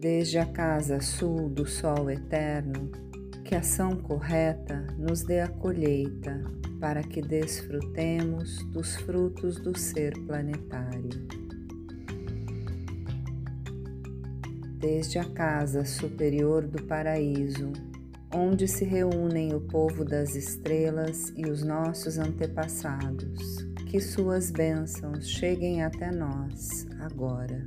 Desde a casa sul do Sol Eterno, que ação correta nos dê a colheita para que desfrutemos dos frutos do ser planetário. desde a casa superior do paraíso, onde se reúnem o povo das estrelas e os nossos antepassados. Que suas bênçãos cheguem até nós agora.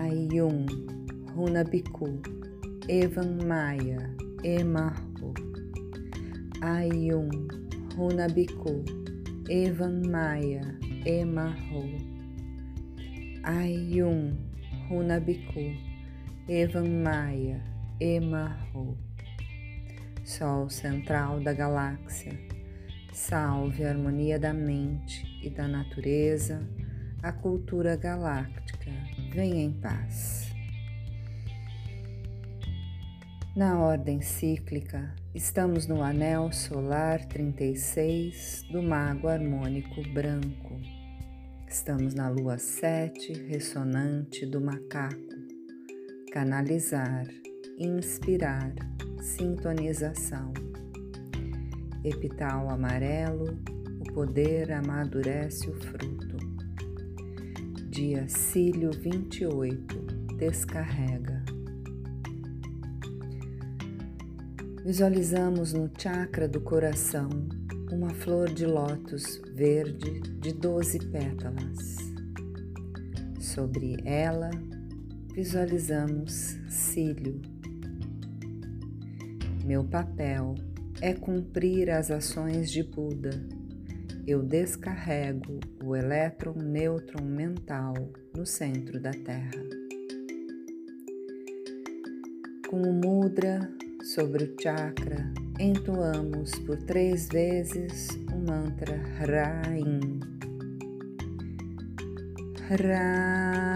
Ayum, Runabiku, Evan Maya, Emarro. Ayum, Runabiku, Evan Maya, Emarro. Ayum, Runabiku, Evan Maia, Emarro, Sol central da galáxia, salve a harmonia da mente e da natureza, a cultura galáctica, venha em paz. Na ordem cíclica, estamos no anel solar 36 do Mago Harmônico Branco. Estamos na lua 7 ressonante do macaco canalizar, inspirar, sintonização. Epital amarelo, o poder amadurece o fruto. Dia Cílio 28, descarrega. Visualizamos no chakra do coração uma flor de lótus verde de 12 pétalas. Sobre ela, visualizamos cílio. Meu papel é cumprir as ações de Buda. Eu descarrego o elétron nêutron mental no centro da Terra. Com o mudra sobre o chakra, entoamos por três vezes o mantra Rain. Rain.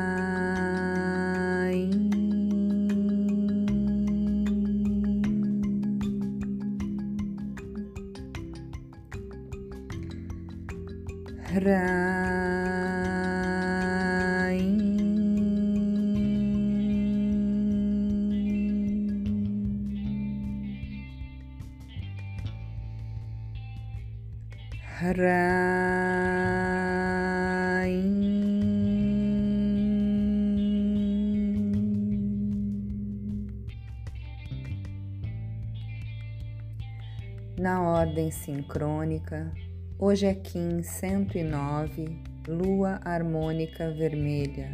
Na ordem sincrônica, Hoje é Kim 109, Lua Harmônica Vermelha.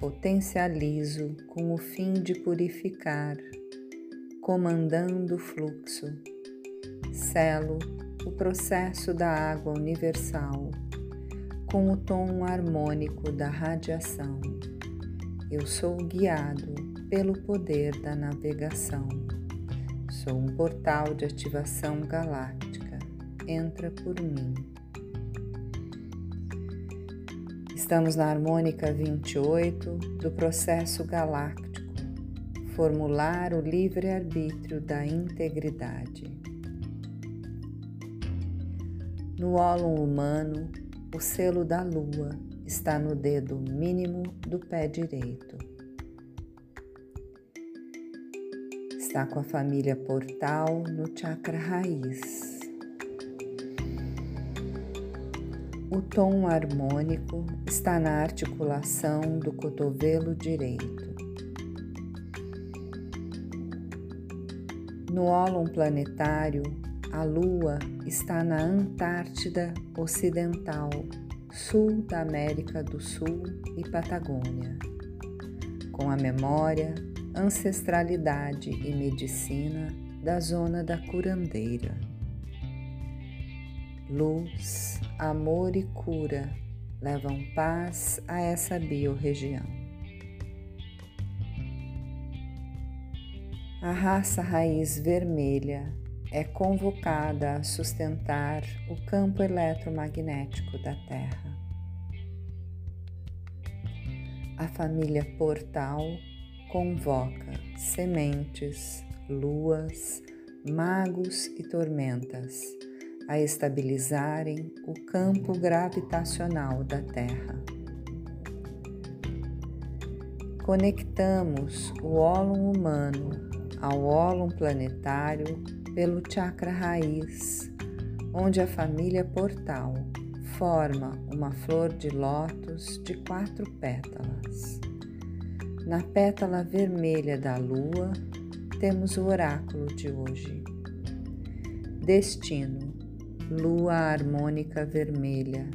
Potencializo com o fim de purificar, comandando o fluxo. Selo o processo da água universal com o tom harmônico da radiação. Eu sou guiado pelo poder da navegação. Sou um portal de ativação galáctica entra por mim. Estamos na harmônica 28 do processo galáctico, formular o livre-arbítrio da integridade. No ólon humano, o selo da lua está no dedo mínimo do pé direito. Está com a família portal no chakra raiz. O tom harmônico está na articulação do cotovelo direito. No ólon planetário, a Lua está na Antártida Ocidental, sul da América do Sul e Patagônia. Com a memória, ancestralidade e medicina da zona da curandeira luz, amor e cura levam paz a essa biorregião. A raça raiz vermelha é convocada a sustentar o campo eletromagnético da Terra. A família Portal convoca sementes, luas, magos e tormentas a estabilizarem o campo gravitacional da Terra. Conectamos o ólon humano ao ólon planetário pelo chakra raiz, onde a família portal forma uma flor de lótus de quatro pétalas. Na pétala vermelha da lua, temos o oráculo de hoje. Destino lua harmônica vermelha,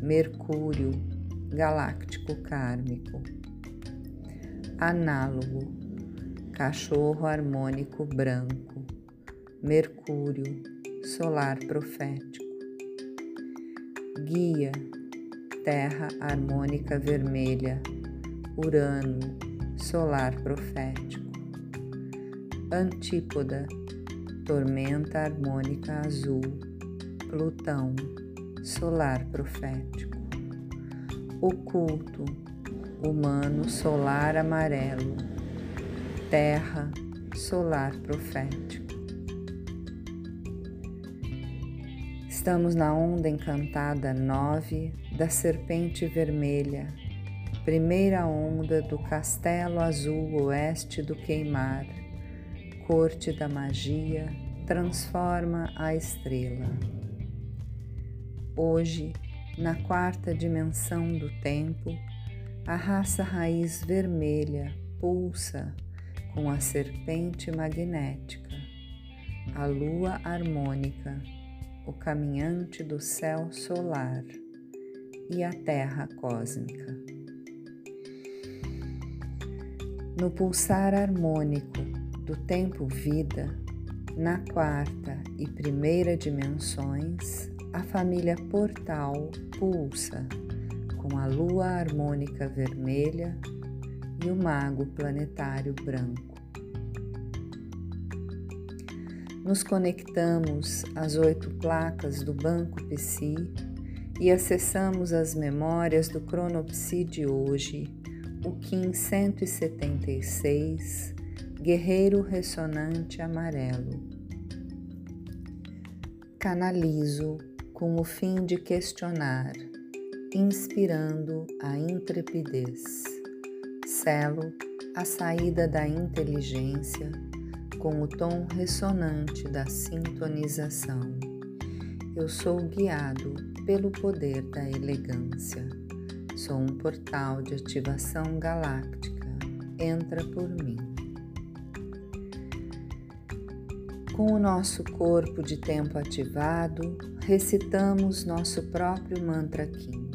Mercúrio galáctico kármico, análogo, cachorro harmônico branco, Mercúrio solar profético, guia, terra harmônica vermelha, Urano solar profético, antípoda, tormenta harmônica azul Plutão, solar profético. Oculto, humano solar amarelo. Terra, solar profético. Estamos na onda encantada 9 da serpente vermelha, primeira onda do castelo azul oeste do queimar, corte da magia, transforma a estrela. Hoje, na quarta dimensão do tempo, a raça raiz vermelha pulsa com a serpente magnética, a lua harmônica, o caminhante do céu solar e a terra cósmica. No pulsar harmônico do tempo-vida, na quarta e primeira dimensões, a família Portal pulsa com a lua harmônica vermelha e o mago planetário branco. Nos conectamos às oito placas do Banco Psi e acessamos as memórias do Cronopsi de hoje, o Kim 176, Guerreiro Ressonante Amarelo. Canalizo com o fim de questionar, inspirando a intrepidez. Selo a saída da inteligência com o tom ressonante da sintonização. Eu sou guiado pelo poder da elegância. Sou um portal de ativação galáctica. Entra por mim. Com o nosso corpo de tempo ativado, recitamos nosso próprio mantra Kim.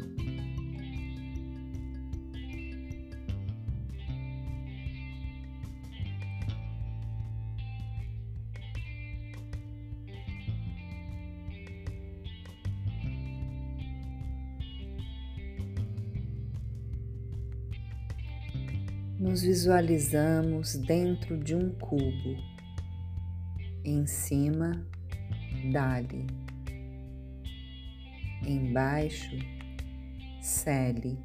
Nos visualizamos dentro de um cubo em cima, Dali. Embaixo, Cele.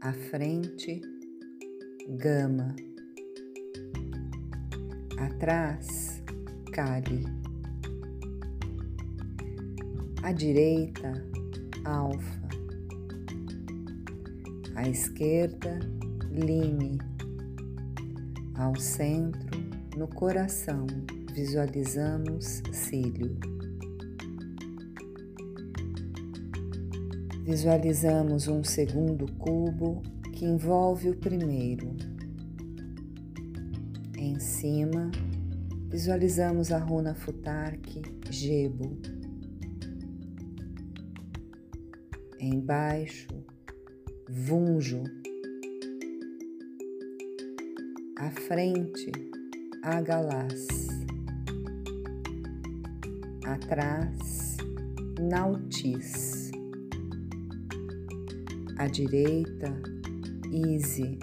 À frente, Gama. Atrás, Kali. À direita, Alfa. À esquerda, Lime. Ao centro, no coração, visualizamos cílio. Visualizamos um segundo cubo que envolve o primeiro. Em cima, visualizamos a runa Futark Gebo. Embaixo, Vunjo. À frente, Agalás. Atrás, Nautis à direita, Easy,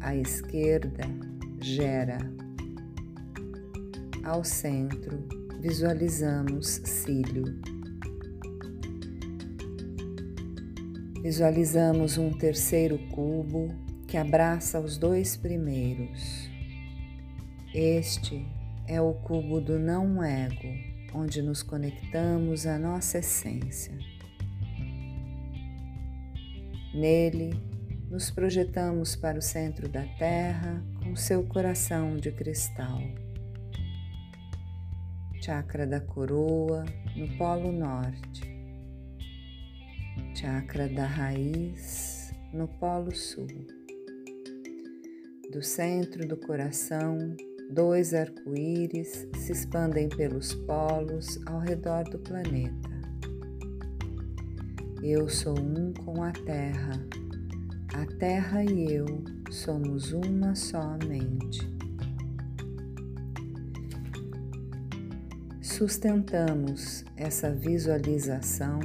à esquerda, Gera. Ao centro, visualizamos cílio. Visualizamos um terceiro cubo que abraça os dois primeiros. Este é o cubo do não ego, onde nos conectamos à nossa essência. Nele, nos projetamos para o centro da Terra com seu coração de cristal. Chakra da coroa no Polo Norte. Chakra da raiz no Polo Sul. Do centro do coração, dois arco-íris se expandem pelos polos ao redor do planeta. Eu sou um com a terra. A terra e eu somos uma só mente. Sustentamos essa visualização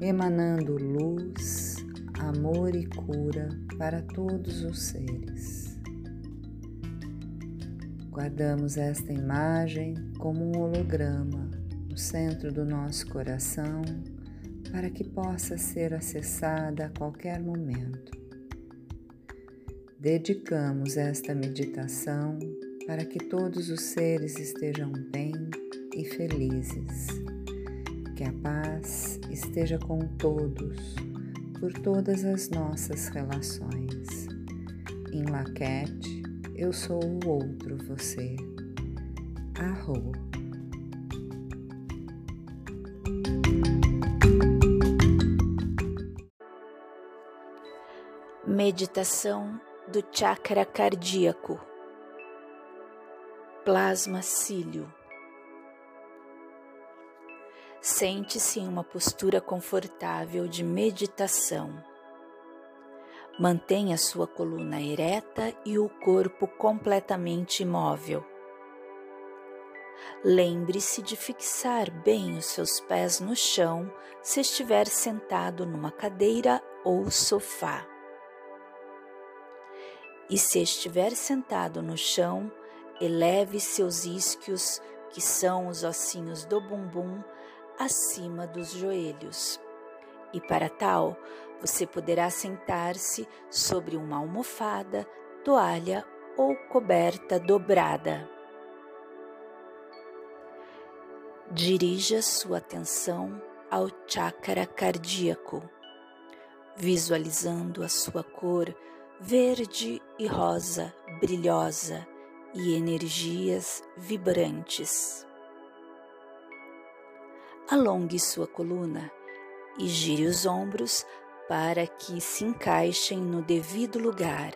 emanando luz, amor e cura para todos os seres. Guardamos esta imagem como um holograma no centro do nosso coração para que possa ser acessada a qualquer momento. Dedicamos esta meditação para que todos os seres estejam bem e felizes. Que a paz esteja com todos, por todas as nossas relações. Em Laquete, eu sou o outro você. Arro. Meditação do chakra cardíaco. Plasma cílio. Sente-se em uma postura confortável de meditação. Mantenha sua coluna ereta e o corpo completamente imóvel. Lembre-se de fixar bem os seus pés no chão se estiver sentado numa cadeira ou sofá e se estiver sentado no chão, eleve seus isquios, que são os ossinhos do bumbum, acima dos joelhos. E para tal, você poderá sentar-se sobre uma almofada, toalha ou coberta dobrada. Dirija sua atenção ao chakra cardíaco, visualizando a sua cor verde e rosa, brilhosa e energias vibrantes. Alongue sua coluna e gire os ombros para que se encaixem no devido lugar,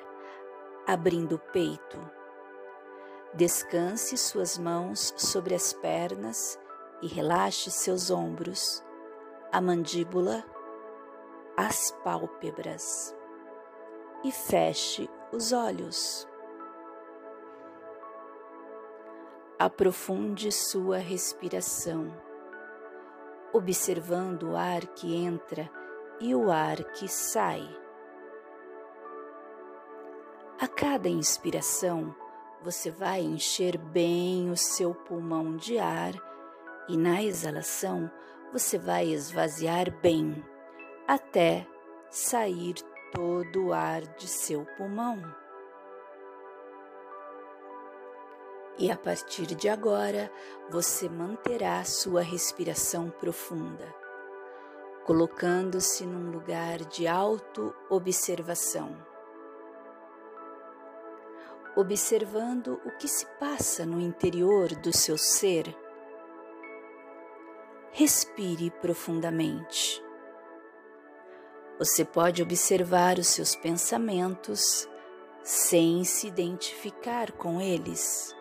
abrindo o peito. Descanse suas mãos sobre as pernas e relaxe seus ombros, a mandíbula, as pálpebras e feche os olhos. Aprofunde sua respiração, observando o ar que entra e o ar que sai. A cada inspiração, você vai encher bem o seu pulmão de ar e na exalação você vai esvaziar bem até sair todo o ar de seu pulmão. E a partir de agora, você manterá sua respiração profunda, colocando-se num lugar de auto-observação, observando o que se passa no interior do seu ser. Respire profundamente. Você pode observar os seus pensamentos sem se identificar com eles.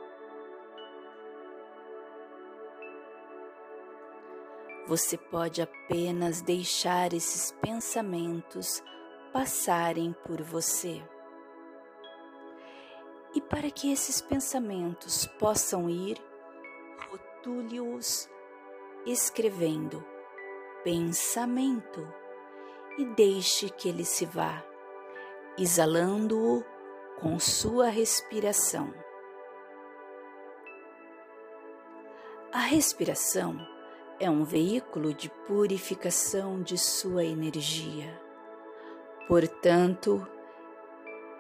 Você pode apenas deixar esses pensamentos passarem por você. E para que esses pensamentos possam ir, rotule-os escrevendo pensamento e deixe que ele se vá, exalando-o com sua respiração. A respiração é um veículo de purificação de sua energia. Portanto,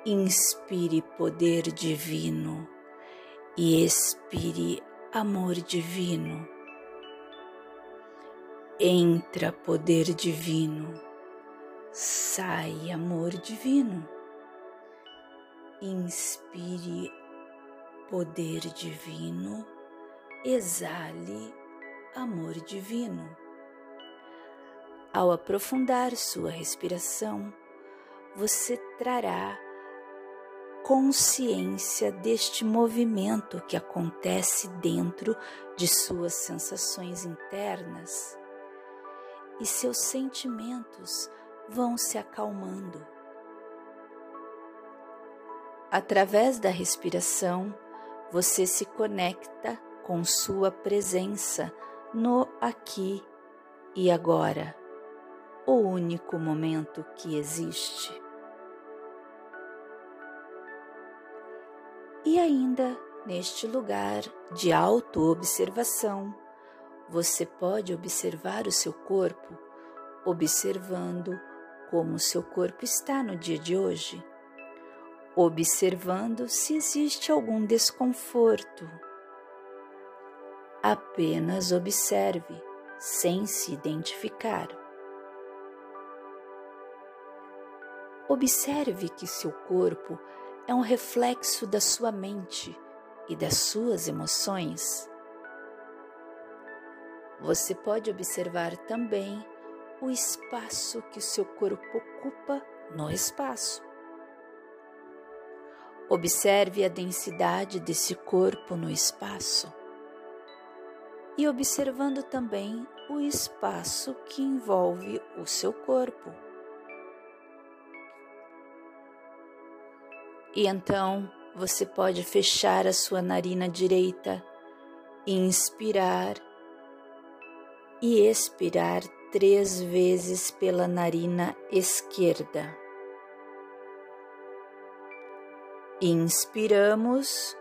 inspire poder divino e expire amor divino. Entra poder divino, sai amor divino. Inspire poder divino, exale amor divino. Ao aprofundar sua respiração, você trará consciência deste movimento que acontece dentro de suas sensações internas e seus sentimentos vão se acalmando. Através da respiração, você se conecta com sua presença no aqui e agora, o único momento que existe. E ainda neste lugar de auto-observação, você pode observar o seu corpo, observando como o seu corpo está no dia de hoje, observando se existe algum desconforto Apenas observe, sem se identificar. Observe que seu corpo é um reflexo da sua mente e das suas emoções. Você pode observar também o espaço que seu corpo ocupa no espaço. Observe a densidade desse corpo no espaço e observando também o espaço que envolve o seu corpo. E então você pode fechar a sua narina direita, inspirar e expirar três vezes pela narina esquerda. Inspiramos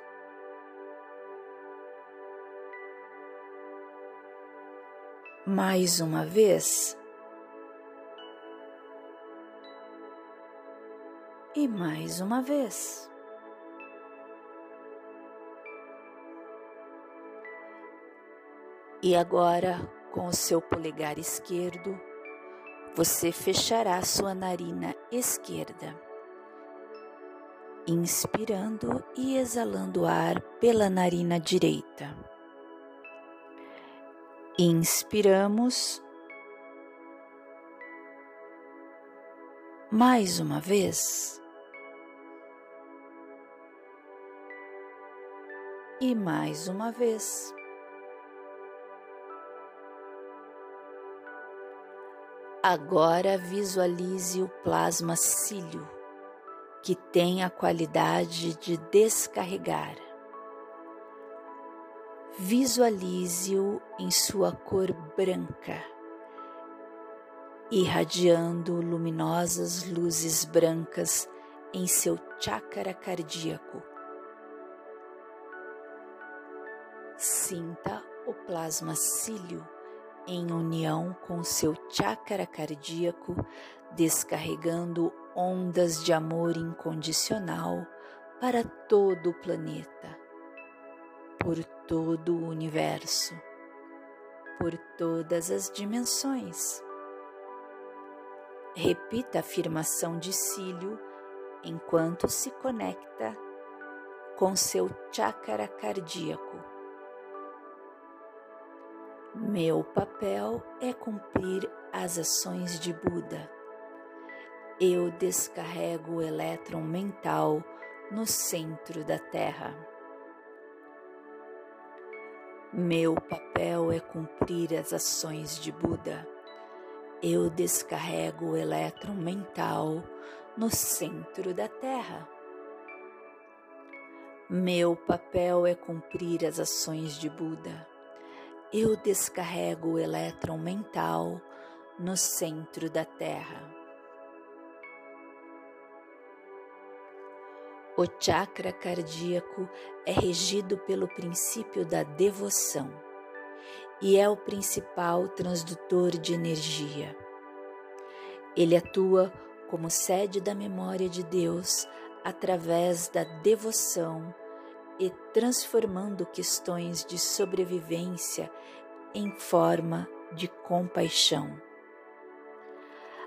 mais uma vez. E mais uma vez. E agora, com o seu polegar esquerdo, você fechará sua narina esquerda, inspirando e exalando ar pela narina direita. Inspiramos. Mais uma vez. E mais uma vez. Agora visualize o plasma cílio, que tem a qualidade de descarregar Visualize-o em sua cor branca, irradiando luminosas luzes brancas em seu chakra cardíaco. Sinta o plasma cílio em união com seu chakra cardíaco, descarregando ondas de amor incondicional para todo o planeta, por todo o universo, por todas as dimensões. Repita a afirmação de cílio enquanto se conecta com seu chakra cardíaco. Meu papel é cumprir as ações de Buda. Eu descarrego o elétron mental no centro da Terra. Meu papel é cumprir as ações de Buda. Eu descarrego o elétron mental no centro da Terra. Meu papel é cumprir as ações de Buda. Eu descarrego o elétron mental no centro da Terra. O chakra cardíaco é regido pelo princípio da devoção e é o principal transdutor de energia. Ele atua como sede da memória de Deus através da devoção e transformando questões de sobrevivência em forma de compaixão.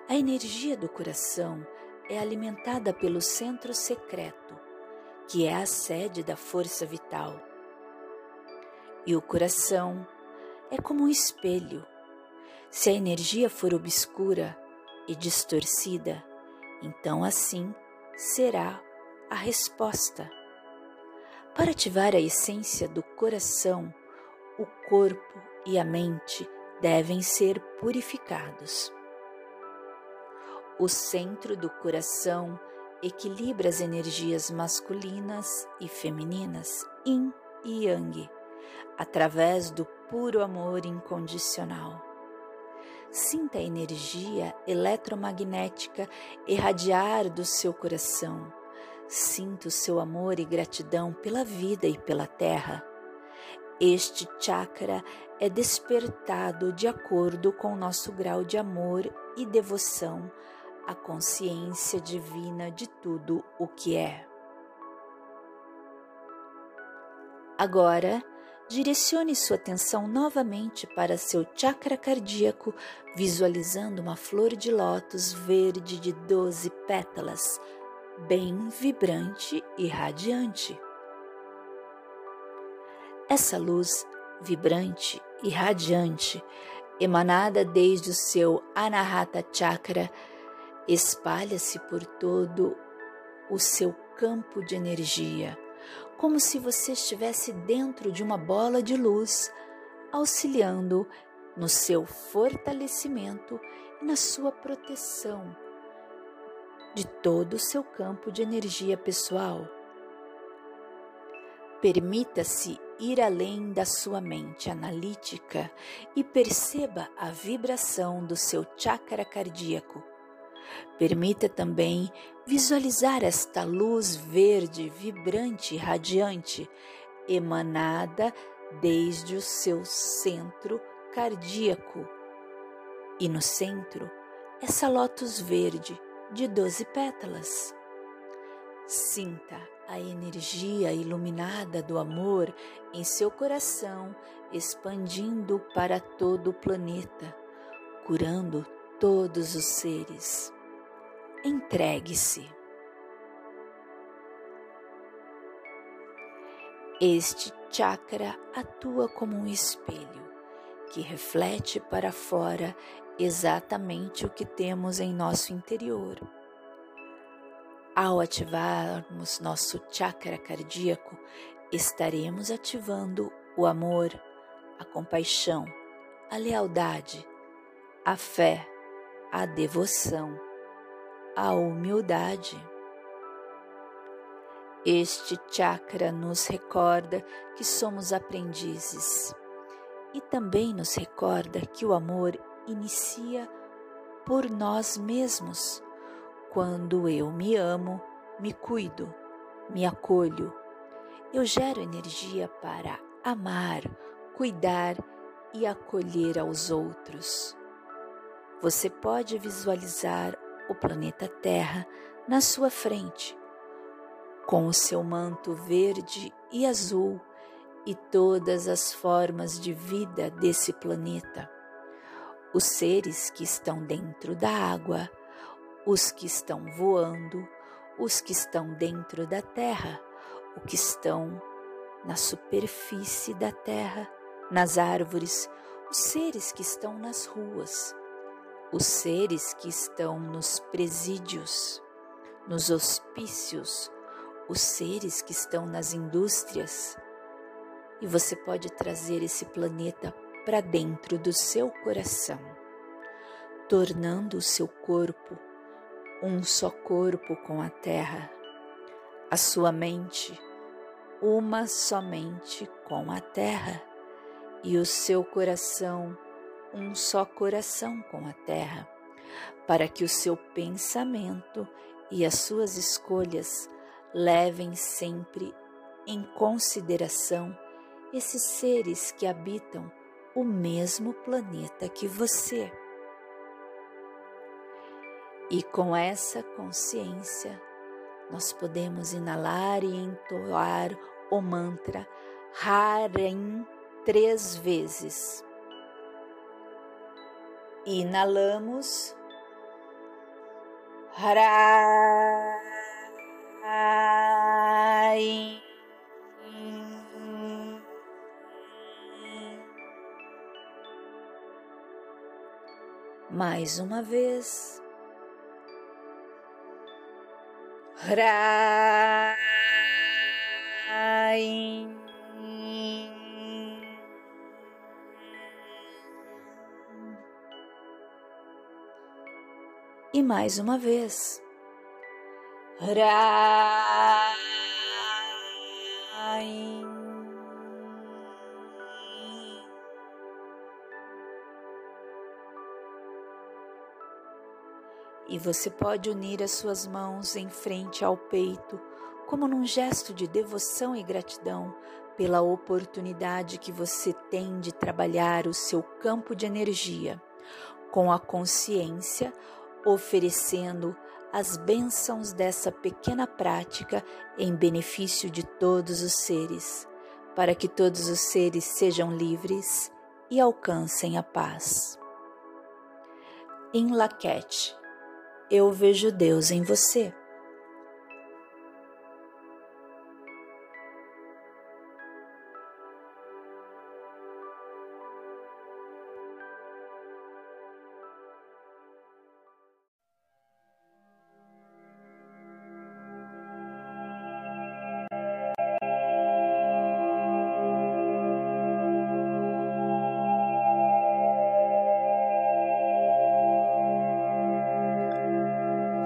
A energia do coração é alimentada pelo centro secreto, que é a sede da força vital. E o coração é como um espelho. Se a energia for obscura e distorcida, então assim será a resposta. Para ativar a essência do coração, o corpo e a mente devem ser purificados. O centro do coração equilibra as energias masculinas e femininas, yin e yang, através do puro amor incondicional. Sinta a energia eletromagnética irradiar do seu coração. Sinta o seu amor e gratidão pela vida e pela terra. Este chakra é despertado de acordo com o nosso grau de amor e devoção à consciência divina de tudo o que é. Agora, direcione sua atenção novamente para seu chakra cardíaco, visualizando uma flor de lótus verde de 12 pétalas, bem vibrante e radiante. Essa luz vibrante e radiante, emanada desde o seu Anahata Chakra, espalha-se por todo o seu campo de energia como se você estivesse dentro de uma bola de luz, auxiliando no seu fortalecimento e na sua proteção de todo o seu campo de energia pessoal. Permita-se ir além da sua mente analítica e perceba a vibração do seu chakra cardíaco Permita também visualizar esta luz verde, vibrante e radiante, emanada desde o seu centro cardíaco. E no centro, essa lótus verde de doze pétalas. Sinta a energia iluminada do amor em seu coração expandindo para todo o planeta, curando todos os seres entregue-se. Este chakra atua como um espelho que reflete para fora exatamente o que temos em nosso interior. Ao ativarmos nosso chakra cardíaco, estaremos ativando o amor, a compaixão, a lealdade, a fé, a devoção a humildade. Este chakra nos recorda que somos aprendizes e também nos recorda que o amor inicia por nós mesmos. Quando eu me amo, me cuido, me acolho, eu gero energia para amar, cuidar e acolher aos outros. Você pode visualizar o planeta Terra na sua frente, com o seu manto verde e azul e todas as formas de vida desse planeta. Os seres que estão dentro da água, os que estão voando, os que estão dentro da terra, os que estão na superfície da terra, nas árvores, os seres que estão nas ruas, os seres que estão nos presídios, nos hospícios, os seres que estão nas indústrias. E você pode trazer esse planeta para dentro do seu coração, tornando o seu corpo um só corpo com a terra, a sua mente uma somente com a terra, e o seu coração um só coração com a terra, para que o seu pensamento e as suas escolhas levem sempre em consideração esses seres que habitam o mesmo planeta que você. E com essa consciência, nós podemos inalar e entoar o mantra Harem três vezes. Inalamos. Harai. Mais uma vez. Rai. E mais uma vez. Rai. E você pode unir as suas mãos em frente ao peito, como num gesto de devoção e gratidão pela oportunidade que você tem de trabalhar o seu campo de energia, com a consciência oferecendo as bênçãos dessa pequena prática em benefício de todos os seres, para que todos os seres sejam livres e alcancem a paz. Em Laquete, eu vejo Deus em você.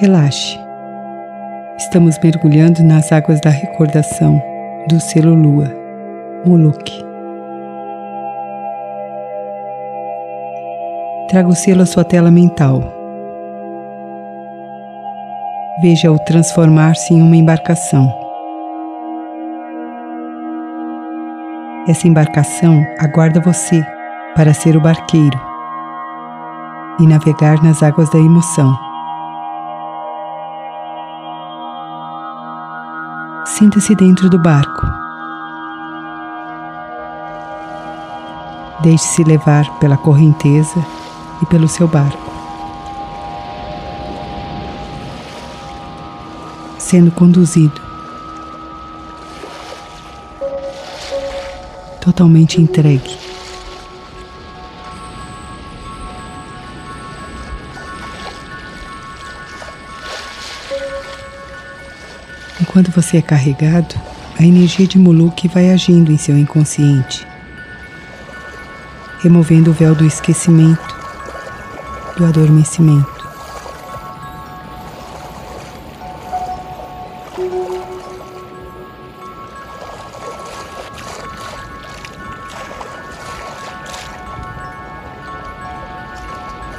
Relaxe. Estamos mergulhando nas águas da recordação do selo Lua, Moloch. Traga o selo à sua tela mental. Veja-o transformar-se em uma embarcação. Essa embarcação aguarda você para ser o barqueiro e navegar nas águas da emoção. Sinta-se dentro do barco. Deixe-se levar pela correnteza e pelo seu barco. Sendo conduzido. Totalmente entregue. Enquanto você é carregado, a energia de Muluk vai agindo em seu inconsciente, removendo o véu do esquecimento, do adormecimento.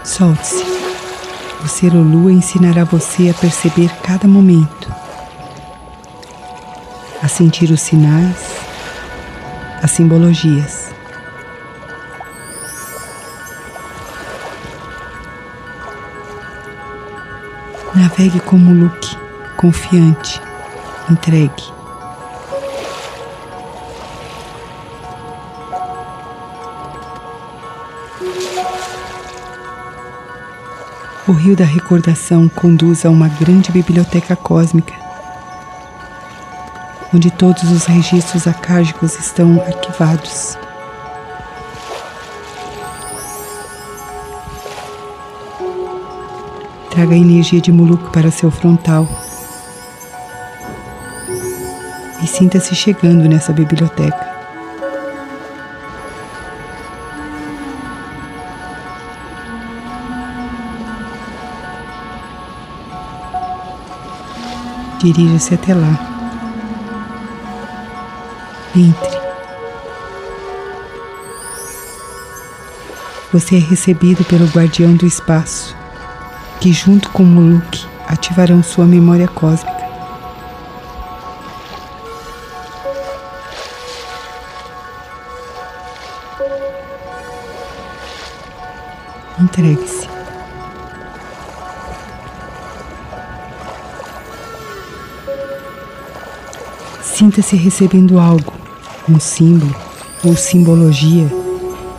Solte-se. O ser Lua ensinará você a perceber cada momento sentir os sinais, as simbologias. Navegue como Luke, confiante, entregue. O rio da recordação conduz a uma grande biblioteca cósmica onde todos os registros acágicos estão arquivados. Traga a energia de Muluk para seu frontal e sinta-se chegando nessa biblioteca. Dirija-se até lá. Entre. Você é recebido pelo guardião do espaço, que junto com Muluk ativarão sua memória cósmica. Entregue-se. Sinta-se recebendo algo, um símbolo ou simbologia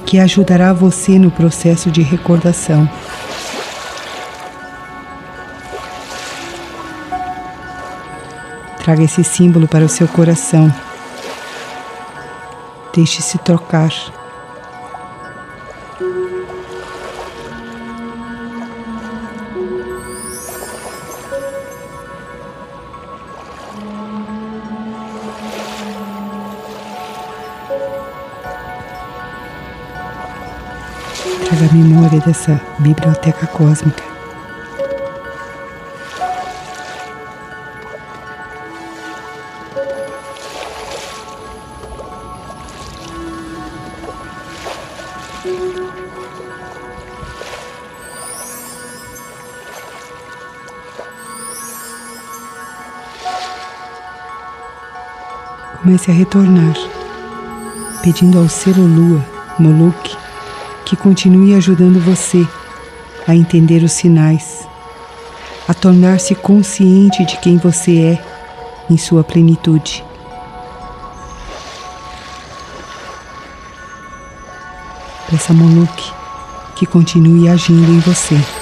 que ajudará você no processo de recordação. Traga esse símbolo para o seu coração. Deixe-se trocar. Dessa biblioteca cósmica. Comece a retornar, pedindo ao ser lua, Moloch, que continue ajudando você a entender os sinais, a tornar-se consciente de quem você é em sua plenitude. Peça a Moloch que continue agindo em você.